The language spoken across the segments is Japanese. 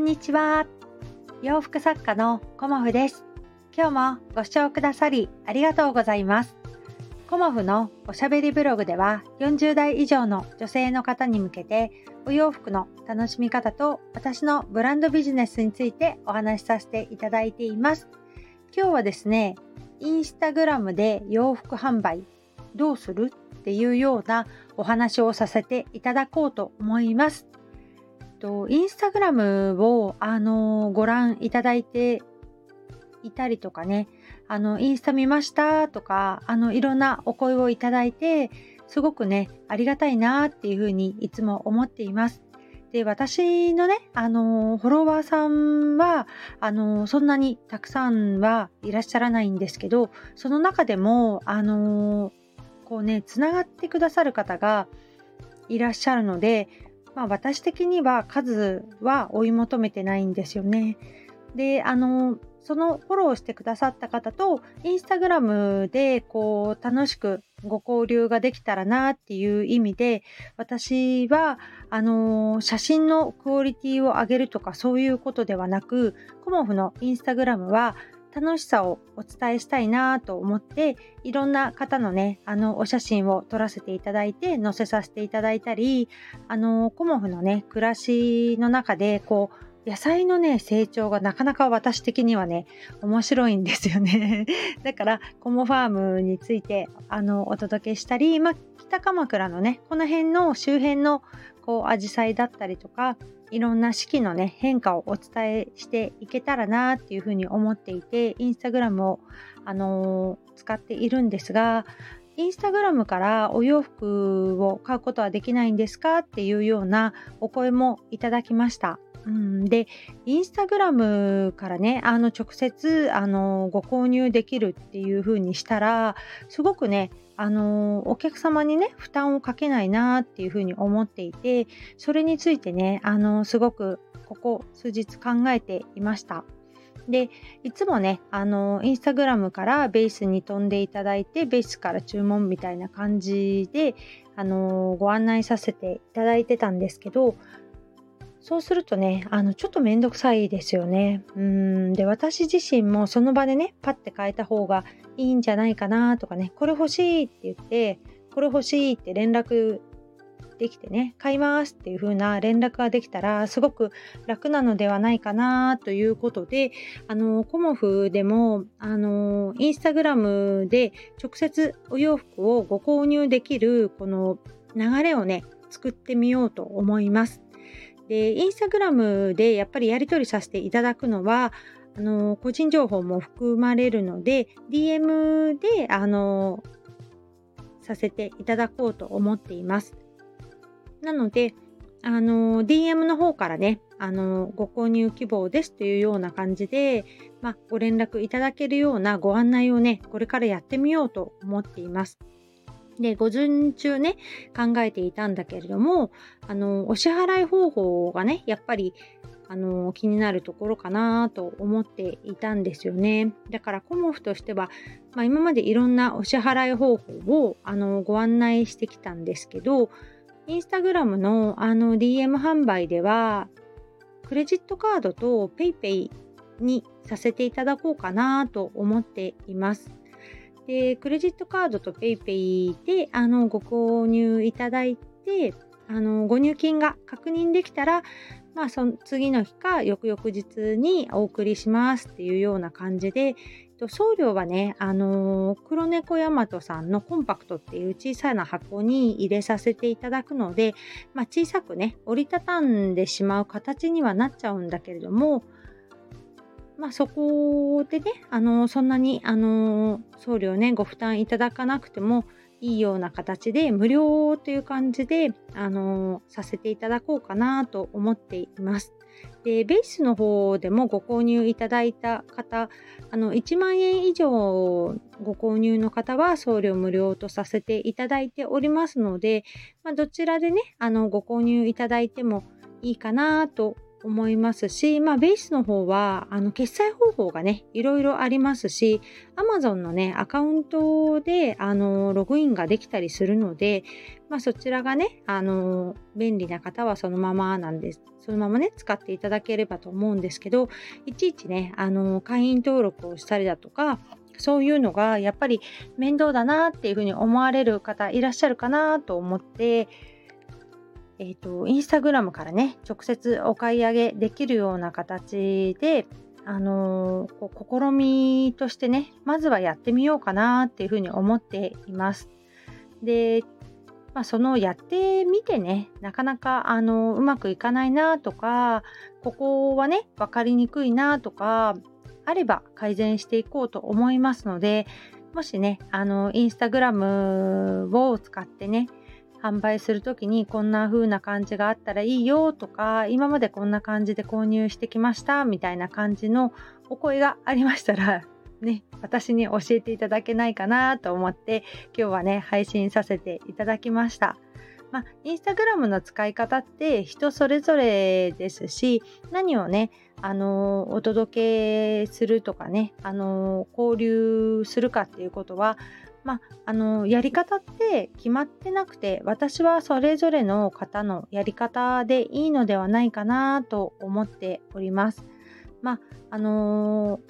んにちは。洋服作家のコモフです。今日もご視聴くださりありがとうございます。コモフのおしゃべりブログでは40代以上の女性の方に向けてお洋服の楽しみ方と私のブランドビジネスについてお話しさせていただいています。今日はですね、インスタグラムで洋服販売どうする？っていうようなお話をさせていただこうと思います。と、インスタグラムを、あの、ご覧いただいていたりとかね、あの、インスタ見ましたとか、あの、いろんなお声をいただいて、すごくね、ありがたいなっていうふうにいつも思っています。で、私のね、あの、フォロワーさんは、あの、そんなにたくさんはいらっしゃらないんですけど、その中でも、あの、こうね、つながってくださる方がいらっしゃるので、まあ、私的には数は追い求めてないんですよね。で、あの、そのフォローしてくださった方と、インスタグラムでこう楽しくご交流ができたらなっていう意味で、私は、あの写真のクオリティを上げるとかそういうことではなく、コモフのインスタグラムは楽しさをお伝えしたいなと思っていろんな方のねあのお写真を撮らせていただいて載せさせていただいたりあのコモフのね暮らしの中でこう野菜のね成長がなかなか私的にはね面白いんですよね。だからコモファームについてあのお届けしたり、まあ、北鎌倉のねこの辺の周辺のこう紫陽花だったりとかいろんな四季のね変化をお伝えしていけたらなっていうふうに思っていてインスタグラムを、あのー、使っているんですがインスタグラムからお洋服を買うことはできないんですかっていうようなお声もいただきました。うん、でインスタグラムからねあの直接あのご購入できるっていう風にしたらすごくねあのお客様にね負担をかけないなっていう風に思っていてそれについてねあのすごくここ数日考えていました。でいつもねあのインスタグラムからベースに飛んでいただいてベースから注文みたいな感じであのご案内させていただいてたんですけどそうするとね、あの、ちょっとめんどくさいですよね。うん。で、私自身もその場でね、パッて変えた方がいいんじゃないかなとかね、これ欲しいって言って、これ欲しいって連絡できてね、買いますっていう風な連絡ができたら、すごく楽なのではないかなということで、あの、コモフでも、あの、インスタグラムで直接お洋服をご購入できる、この流れをね、作ってみようと思います。で、インスタグラムでやっぱりやり取りさせていただくのは、あの個人情報も含まれるので、DM で、あのさせていただこうと思っています。なので、あの DM の方からね、あのご購入希望ですというような感じで、まあ、ご連絡いただけるようなご案内をね、これからやってみようと思っています。で、午前中ね、考えていたんだけれども、あの、お支払い方法がね、やっぱり、あの、気になるところかなと思っていたんですよね。だから、コモフとしては、まあ、今までいろんなお支払い方法を、あの、ご案内してきたんですけど、インスタグラムの、あの、DM 販売では、クレジットカードと PayPay にさせていただこうかなと思っています。で、クレジットカードと PayPay であのご購入いただいて、あのご入金が確認できたら、まあ、その次の日か翌々日にお送りしますっていうような感じで、送料はね、あの黒猫ヤマトさんのコンパクトっていう小さな箱に入れさせていただくので、まあ、小さくね、折りたたんでしまう形にはなっちゃうんだけれども、まあ、そこでね、あのそんなにあの送料ね、ご負担いただかなくてもいいような形で、無料という感じで、あのさせていただこうかなと思っています。で、ベースの方でもご購入いただいた方、あの1万円以上ご購入の方は送料無料とさせていただいておりますので、まあ、どちらでね、あのご購入いただいてもいいかなと思いますし、まあ、ベースの方は、あの、決済方法がね、いろいろありますし、Amazon のね、アカウントで、あの、ログインができたりするので、まあ、そちらがね、あの、便利な方はそのままなんです。そのままね、使っていただければと思うんですけど、いちいちね、あの、会員登録をしたりだとか、そういうのがやっぱり面倒だなっていうふうに思われる方いらっしゃるかなと思って、えっ、ー、と、インスタグラムからね、直接お買い上げできるような形で、あのー、こう試みとしてね、まずはやってみようかなっていうふうに思っています。で、まあ、そのやってみてね、なかなかあのうまくいかないなとか、ここはね、分かりにくいなとか、あれば改善していこうと思いますので、もしね、あの、インスタグラムを使ってね、販売する時にこんな風な感じがあったらいいよとか今までこんな感じで購入してきましたみたいな感じのお声がありましたら ね私に教えていただけないかなと思って今日はね配信させていただきました。まあ、インスタグラムの使い方って人それぞれですし何をねあのお届けするとかねあの交流するかっていうことはまあ、あのやり方って決まってなくて私はそれぞれの方のやり方でいいのではないかなと思っております。まああのー、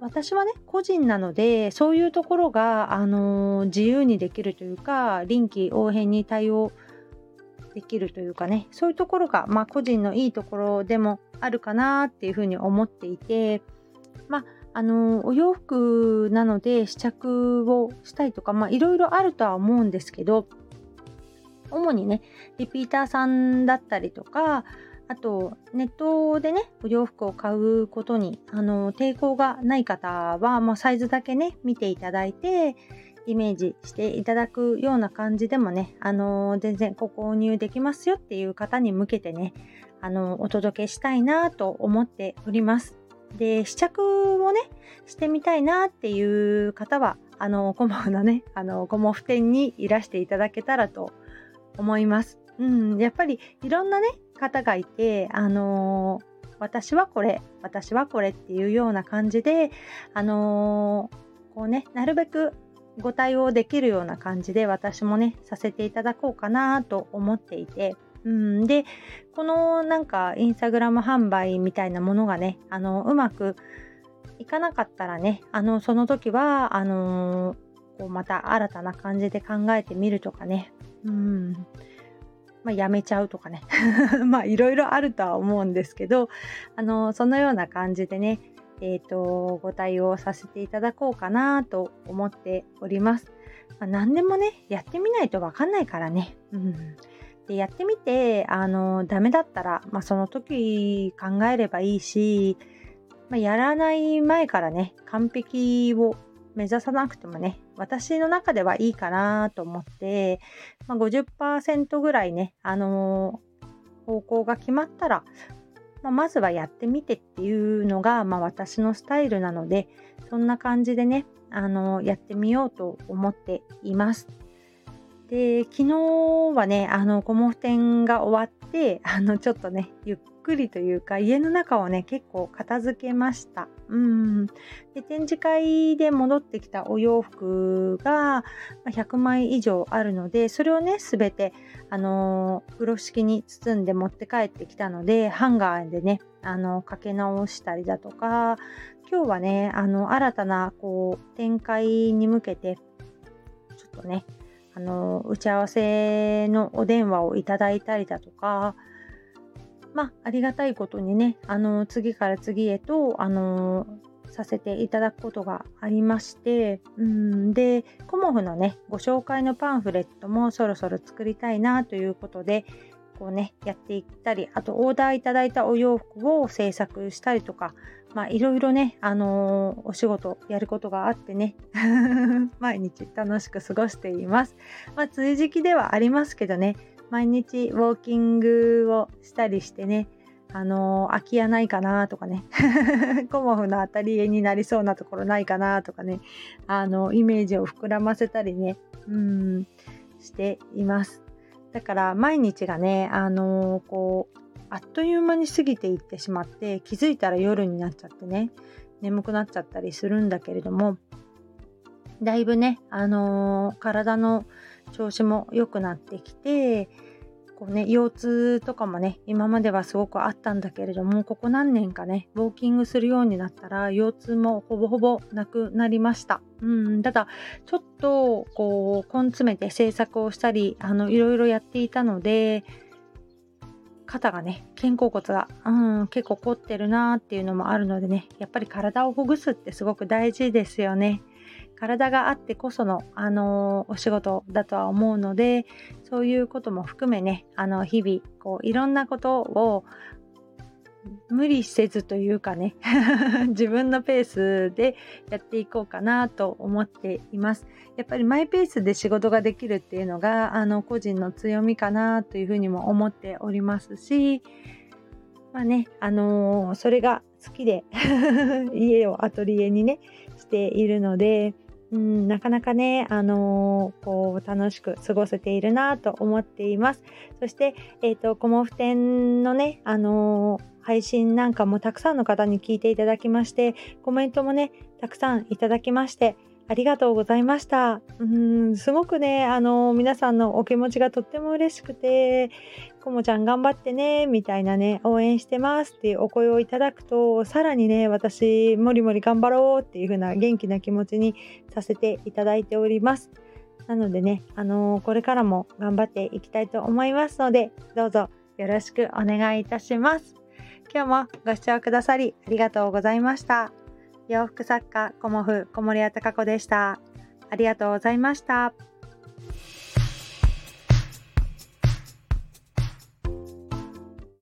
私はね個人なのでそういうところが、あのー、自由にできるというか臨機応変に対応できるというかねそういうところが、まあ、個人のいいところでもあるかなっていうふうに思っていてまああのお洋服なので試着をしたいとかまあいろいろあるとは思うんですけど主にねリピーターさんだったりとかあとネットでねお洋服を買うことにあの抵抗がない方は、まあ、サイズだけね見ていただいてイメージしていただくような感じでもね、あの全然ご購入できますよっていう方に向けてね、あのお届けしたいなと思っております。で、試着をね、してみたいなっていう方は、あの、コモフのね、あの、コモフ店にいらしていただけたらと思います。うん、やっぱりいろんなね、方がいて、あの私はこれ、私はこれっていうような感じで、あのこうね、なるべくご対応できるような感じで私もね、させていただこうかなと思っていて、うん、でこのなんかインスタグラム販売みたいなものがねあのうまくいかなかったらねあのその時はあのこうまた新たな感じで考えてみるとかね。うん。まあ、やめちゃうとかね。まあいろいろあるとは思うんですけどあのそのような感じでねえ、ー、とご対応させていただこうかなと思っております。まあ、何でもねやってみないとわかんないからね。うん。でやってみてあのダメだったら、まあ、その時考えればいいし、まあ、やらない前からね完璧を目指さなくてもね私の中ではいいかなと思って、まあ、50%ぐらいねあの方向が決まったら、ま、まずはやってみてっていうのが、ま、私のスタイルなのでそんな感じでねあのやってみようと思っています。で昨日はねあのコモフ展が終わってあのちょっとねゆっくりというか家の中をね結構片付けました。うん。で展示会で戻ってきたお洋服が100枚以上あるのでそれをね全てあの風呂敷に包んで持って帰ってきたのでハンガーでねあのかけ直したりだとか今日はねあの新たなこう展開に向けてちょっとねあの打ち合わせのお電話をいただいたりだとかまあありがたいことにねあの次から次へとあのさせていただくことがありましてうんでコモフのねご紹介のパンフレットもそろそろ作りたいなということでこうねやっていったりあとオーダーいただいたお洋服を制作したりとかまあいろいろね、あのー、お仕事やることがあってね、毎日楽しく過ごしています。まあ、追時期ではありますけどね、毎日ウォーキングをしたりしてね、あのー、空き家ないかなとかね、コモフの当たり家になりそうなところないかなとかね、あの、イメージを膨らませたりね、うん、しています。だから毎日がね、あのー、こう、あっという間に過ぎていってしまって気づいたら夜になっちゃってね眠くなっちゃったりするんだけれどもだいぶね、あのー、体の調子も良くなってきてこうね腰痛とかもね今まではすごくあったんだけれどもここ何年かねウォーキングするようになったら腰痛もほぼほぼなくなりました。うんただちょっとこう根詰めて制作をしたりあのいろいろやっていたので肩がね肩甲骨が、うん、結構凝ってるなーっていうのもあるのでねやっぱり体をほぐすってすごく大事ですよね。体があってこその、あの、お仕事だとは思うのでそういうことも含めねあの日々こういろんなことを無理せずというかね 自分のペースでやっていこうかなと思っています。やっぱりマイペースで仕事ができるっていうのがあの個人の強みかなというふうにも思っておりますしまあねあのー、それが好きで 家をアトリエにねしているのでうん、なかなかね、あのー、こう楽しく過ごせているなと思っています。そして、えっ、ー、と、コモフ展のね、あのー、配信なんかもたくさんの方に聞いていただきまして、コメントもね、たくさんいただきまして、ありがとうございました。うん、すごくね、あの、皆さんのお気持ちがとっても嬉しくて、こもちゃん頑張ってね、みたいなね、応援してますっていうお声をいただくと、さらにね、私、もりもり頑張ろうっていう風な元気な気持ちにさせていただいております。なのでね、あのこれからも頑張っていきたいと思いますので、どうぞよろしくお願いいたします。今日もご視聴くださりありがとうございました。洋服作家コモフ小森屋隆子でした。ありがとうございました。